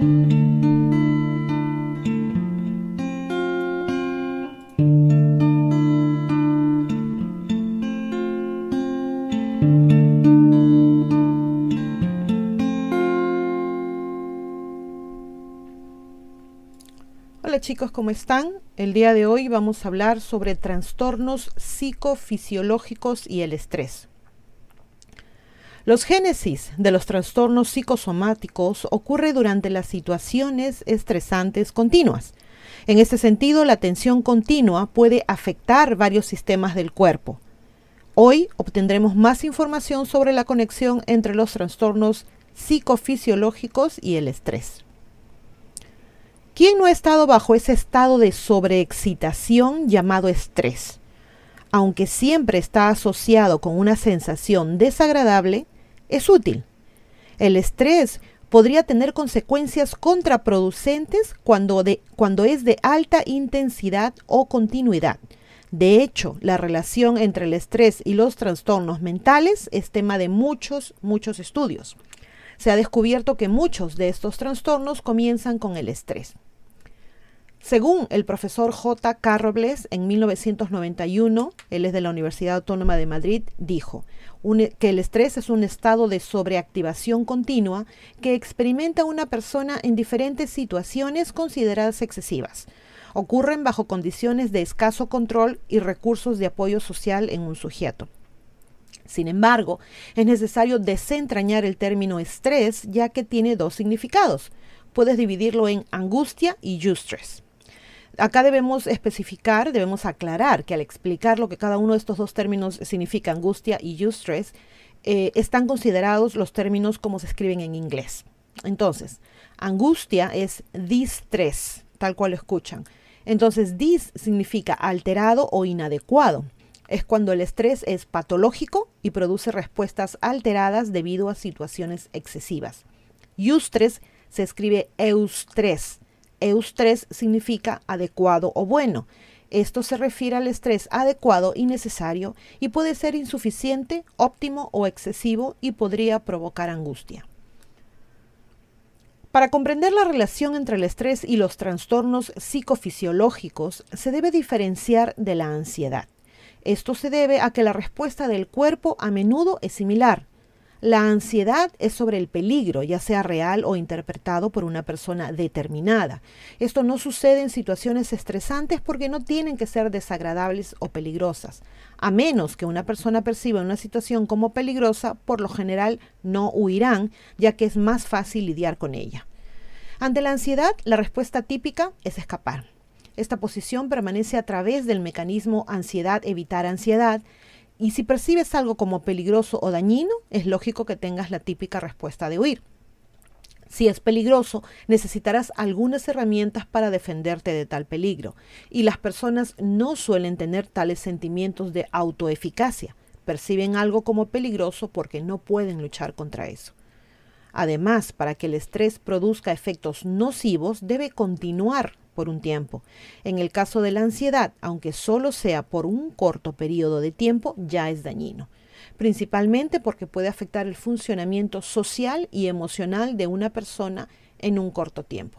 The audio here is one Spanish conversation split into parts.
Hola chicos, ¿cómo están? El día de hoy vamos a hablar sobre trastornos psicofisiológicos y el estrés. Los génesis de los trastornos psicosomáticos ocurre durante las situaciones estresantes continuas. En este sentido, la tensión continua puede afectar varios sistemas del cuerpo. Hoy obtendremos más información sobre la conexión entre los trastornos psicofisiológicos y el estrés. ¿Quién no ha estado bajo ese estado de sobreexcitación llamado estrés? Aunque siempre está asociado con una sensación desagradable, es útil. El estrés podría tener consecuencias contraproducentes cuando, cuando es de alta intensidad o continuidad. De hecho, la relación entre el estrés y los trastornos mentales es tema de muchos, muchos estudios. Se ha descubierto que muchos de estos trastornos comienzan con el estrés. Según el profesor J. Carrobles, en 1991, él es de la Universidad Autónoma de Madrid, dijo e, que el estrés es un estado de sobreactivación continua que experimenta una persona en diferentes situaciones consideradas excesivas. Ocurren bajo condiciones de escaso control y recursos de apoyo social en un sujeto. Sin embargo, es necesario desentrañar el término estrés ya que tiene dos significados. Puedes dividirlo en angustia y eustress. Acá debemos especificar, debemos aclarar que al explicar lo que cada uno de estos dos términos significa, angustia y eustress, eh, están considerados los términos como se escriben en inglés. Entonces, angustia es distress, tal cual lo escuchan. Entonces, dis significa alterado o inadecuado. Es cuando el estrés es patológico y produce respuestas alteradas debido a situaciones excesivas. Eustress se escribe eustress Eustrés significa adecuado o bueno. Esto se refiere al estrés adecuado y necesario y puede ser insuficiente, óptimo o excesivo y podría provocar angustia. Para comprender la relación entre el estrés y los trastornos psicofisiológicos, se debe diferenciar de la ansiedad. Esto se debe a que la respuesta del cuerpo a menudo es similar, la ansiedad es sobre el peligro, ya sea real o interpretado por una persona determinada. Esto no sucede en situaciones estresantes porque no tienen que ser desagradables o peligrosas. A menos que una persona perciba una situación como peligrosa, por lo general no huirán, ya que es más fácil lidiar con ella. Ante la ansiedad, la respuesta típica es escapar. Esta posición permanece a través del mecanismo ansiedad-evitar ansiedad y si percibes algo como peligroso o dañino, es lógico que tengas la típica respuesta de huir. Si es peligroso, necesitarás algunas herramientas para defenderte de tal peligro, y las personas no suelen tener tales sentimientos de autoeficacia. Perciben algo como peligroso porque no pueden luchar contra eso. Además, para que el estrés produzca efectos nocivos, debe continuar por un tiempo. En el caso de la ansiedad, aunque solo sea por un corto periodo de tiempo, ya es dañino, principalmente porque puede afectar el funcionamiento social y emocional de una persona en un corto tiempo.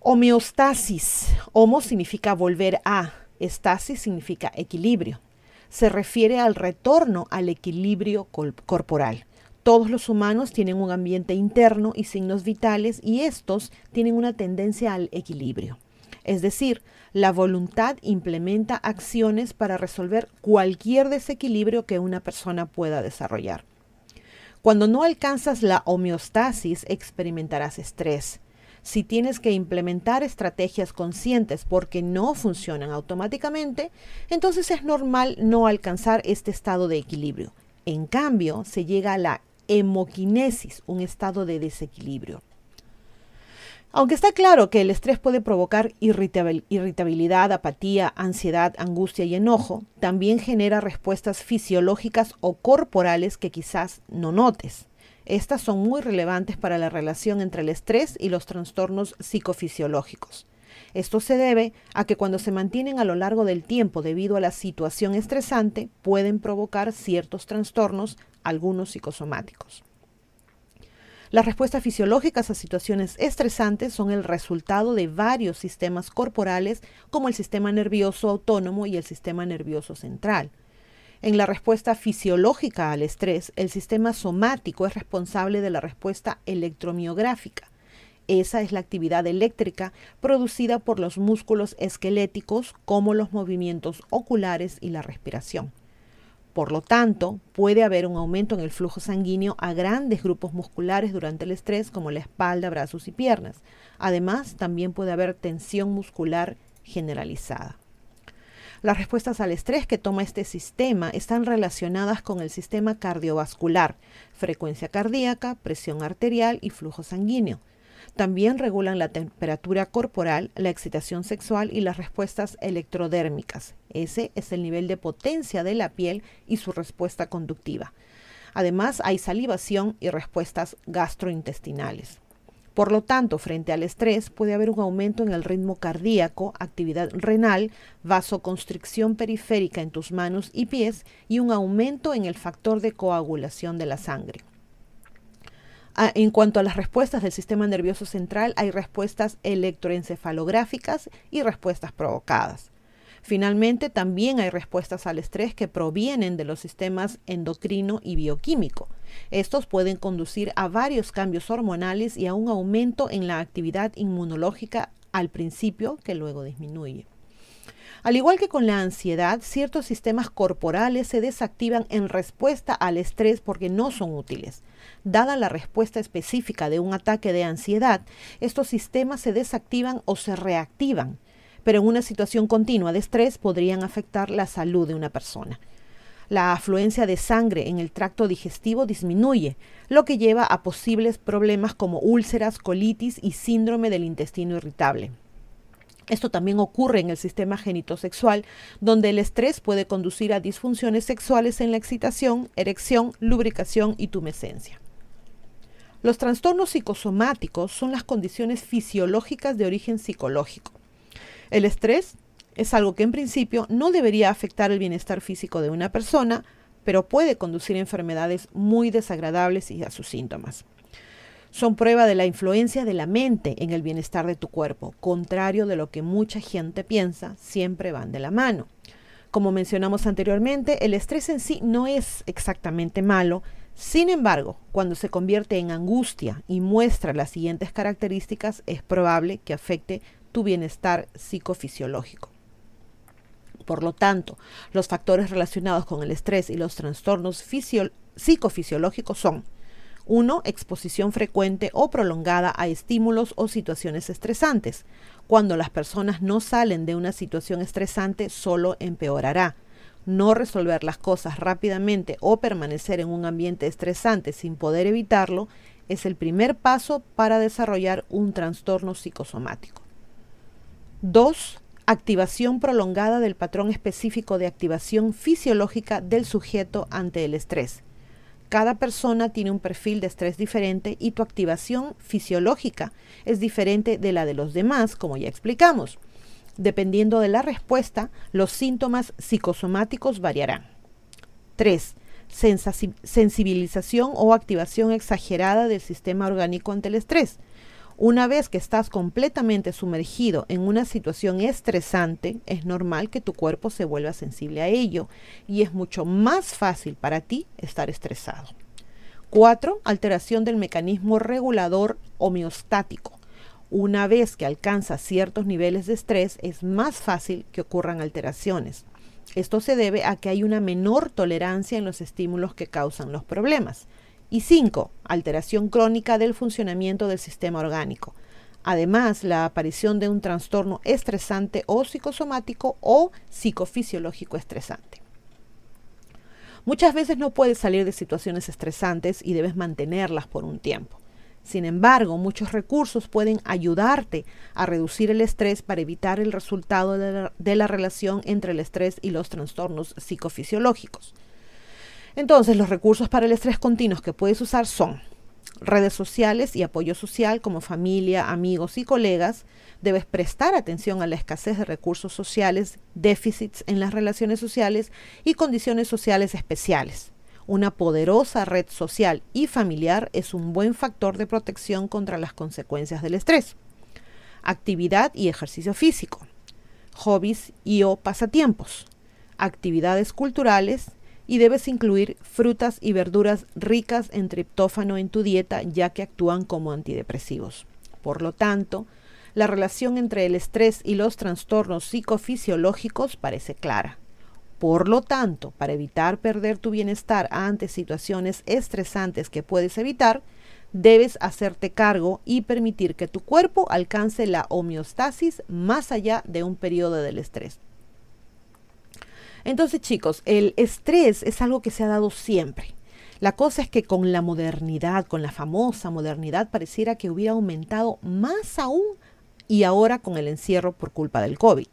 Homeostasis. Homo significa volver a, estasis significa equilibrio. Se refiere al retorno al equilibrio corporal. Todos los humanos tienen un ambiente interno y signos vitales y estos tienen una tendencia al equilibrio. Es decir, la voluntad implementa acciones para resolver cualquier desequilibrio que una persona pueda desarrollar. Cuando no alcanzas la homeostasis, experimentarás estrés. Si tienes que implementar estrategias conscientes porque no funcionan automáticamente, entonces es normal no alcanzar este estado de equilibrio. En cambio, se llega a la hemoquinesis, un estado de desequilibrio. Aunque está claro que el estrés puede provocar irritabilidad, apatía, ansiedad, angustia y enojo, también genera respuestas fisiológicas o corporales que quizás no notes. Estas son muy relevantes para la relación entre el estrés y los trastornos psicofisiológicos. Esto se debe a que cuando se mantienen a lo largo del tiempo debido a la situación estresante, pueden provocar ciertos trastornos, algunos psicosomáticos. Las respuestas fisiológicas a situaciones estresantes son el resultado de varios sistemas corporales como el sistema nervioso autónomo y el sistema nervioso central. En la respuesta fisiológica al estrés, el sistema somático es responsable de la respuesta electromiográfica. Esa es la actividad eléctrica producida por los músculos esqueléticos como los movimientos oculares y la respiración. Por lo tanto, puede haber un aumento en el flujo sanguíneo a grandes grupos musculares durante el estrés como la espalda, brazos y piernas. Además, también puede haber tensión muscular generalizada. Las respuestas al estrés que toma este sistema están relacionadas con el sistema cardiovascular, frecuencia cardíaca, presión arterial y flujo sanguíneo. También regulan la temperatura corporal, la excitación sexual y las respuestas electrodérmicas. Ese es el nivel de potencia de la piel y su respuesta conductiva. Además, hay salivación y respuestas gastrointestinales. Por lo tanto, frente al estrés puede haber un aumento en el ritmo cardíaco, actividad renal, vasoconstricción periférica en tus manos y pies y un aumento en el factor de coagulación de la sangre. Ah, en cuanto a las respuestas del sistema nervioso central, hay respuestas electroencefalográficas y respuestas provocadas. Finalmente, también hay respuestas al estrés que provienen de los sistemas endocrino y bioquímico. Estos pueden conducir a varios cambios hormonales y a un aumento en la actividad inmunológica al principio que luego disminuye. Al igual que con la ansiedad, ciertos sistemas corporales se desactivan en respuesta al estrés porque no son útiles. Dada la respuesta específica de un ataque de ansiedad, estos sistemas se desactivan o se reactivan, pero en una situación continua de estrés podrían afectar la salud de una persona. La afluencia de sangre en el tracto digestivo disminuye, lo que lleva a posibles problemas como úlceras, colitis y síndrome del intestino irritable. Esto también ocurre en el sistema genitosexual, donde el estrés puede conducir a disfunciones sexuales en la excitación, erección, lubricación y tumescencia. Los trastornos psicosomáticos son las condiciones fisiológicas de origen psicológico. El estrés es algo que en principio no debería afectar el bienestar físico de una persona, pero puede conducir a enfermedades muy desagradables y a sus síntomas son prueba de la influencia de la mente en el bienestar de tu cuerpo, contrario de lo que mucha gente piensa, siempre van de la mano. Como mencionamos anteriormente, el estrés en sí no es exactamente malo, sin embargo, cuando se convierte en angustia y muestra las siguientes características, es probable que afecte tu bienestar psicofisiológico. Por lo tanto, los factores relacionados con el estrés y los trastornos psicofisiológicos son 1. Exposición frecuente o prolongada a estímulos o situaciones estresantes. Cuando las personas no salen de una situación estresante, solo empeorará. No resolver las cosas rápidamente o permanecer en un ambiente estresante sin poder evitarlo es el primer paso para desarrollar un trastorno psicosomático. 2. Activación prolongada del patrón específico de activación fisiológica del sujeto ante el estrés. Cada persona tiene un perfil de estrés diferente y tu activación fisiológica es diferente de la de los demás, como ya explicamos. Dependiendo de la respuesta, los síntomas psicosomáticos variarán. 3. Sensibilización o activación exagerada del sistema orgánico ante el estrés. Una vez que estás completamente sumergido en una situación estresante, es normal que tu cuerpo se vuelva sensible a ello y es mucho más fácil para ti estar estresado. 4. Alteración del mecanismo regulador homeostático. Una vez que alcanza ciertos niveles de estrés, es más fácil que ocurran alteraciones. Esto se debe a que hay una menor tolerancia en los estímulos que causan los problemas. Y 5. Alteración crónica del funcionamiento del sistema orgánico. Además, la aparición de un trastorno estresante o psicosomático o psicofisiológico estresante. Muchas veces no puedes salir de situaciones estresantes y debes mantenerlas por un tiempo. Sin embargo, muchos recursos pueden ayudarte a reducir el estrés para evitar el resultado de la, de la relación entre el estrés y los trastornos psicofisiológicos. Entonces, los recursos para el estrés continuos que puedes usar son redes sociales y apoyo social como familia, amigos y colegas. Debes prestar atención a la escasez de recursos sociales, déficits en las relaciones sociales y condiciones sociales especiales. Una poderosa red social y familiar es un buen factor de protección contra las consecuencias del estrés. Actividad y ejercicio físico. Hobbies y o pasatiempos. Actividades culturales y debes incluir frutas y verduras ricas en triptófano en tu dieta ya que actúan como antidepresivos. Por lo tanto, la relación entre el estrés y los trastornos psicofisiológicos parece clara. Por lo tanto, para evitar perder tu bienestar ante situaciones estresantes que puedes evitar, debes hacerte cargo y permitir que tu cuerpo alcance la homeostasis más allá de un periodo del estrés. Entonces, chicos, el estrés es algo que se ha dado siempre. La cosa es que con la modernidad, con la famosa modernidad, pareciera que hubiera aumentado más aún y ahora con el encierro por culpa del COVID.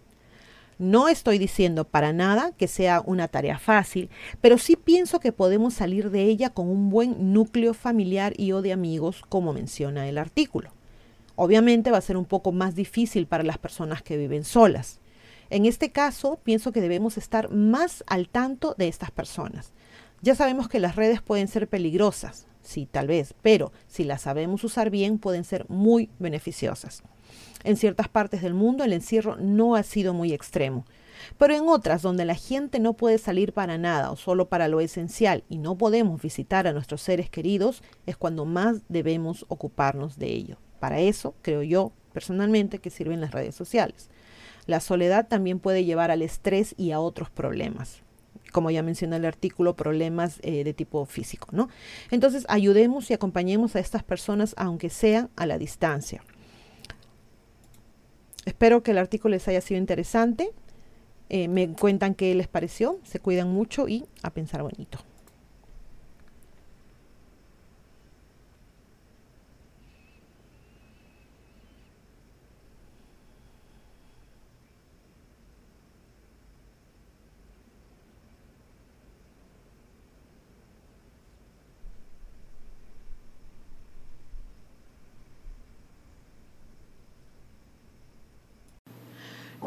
No estoy diciendo para nada que sea una tarea fácil, pero sí pienso que podemos salir de ella con un buen núcleo familiar y o de amigos, como menciona el artículo. Obviamente va a ser un poco más difícil para las personas que viven solas. En este caso, pienso que debemos estar más al tanto de estas personas. Ya sabemos que las redes pueden ser peligrosas, sí, tal vez, pero si las sabemos usar bien, pueden ser muy beneficiosas. En ciertas partes del mundo el encierro no ha sido muy extremo, pero en otras donde la gente no puede salir para nada o solo para lo esencial y no podemos visitar a nuestros seres queridos, es cuando más debemos ocuparnos de ello. Para eso, creo yo personalmente, que sirven las redes sociales. La soledad también puede llevar al estrés y a otros problemas como ya mencioné el artículo, problemas eh, de tipo físico, ¿no? Entonces, ayudemos y acompañemos a estas personas, aunque sea a la distancia. Espero que el artículo les haya sido interesante. Eh, me cuentan qué les pareció. Se cuidan mucho y a pensar bonito.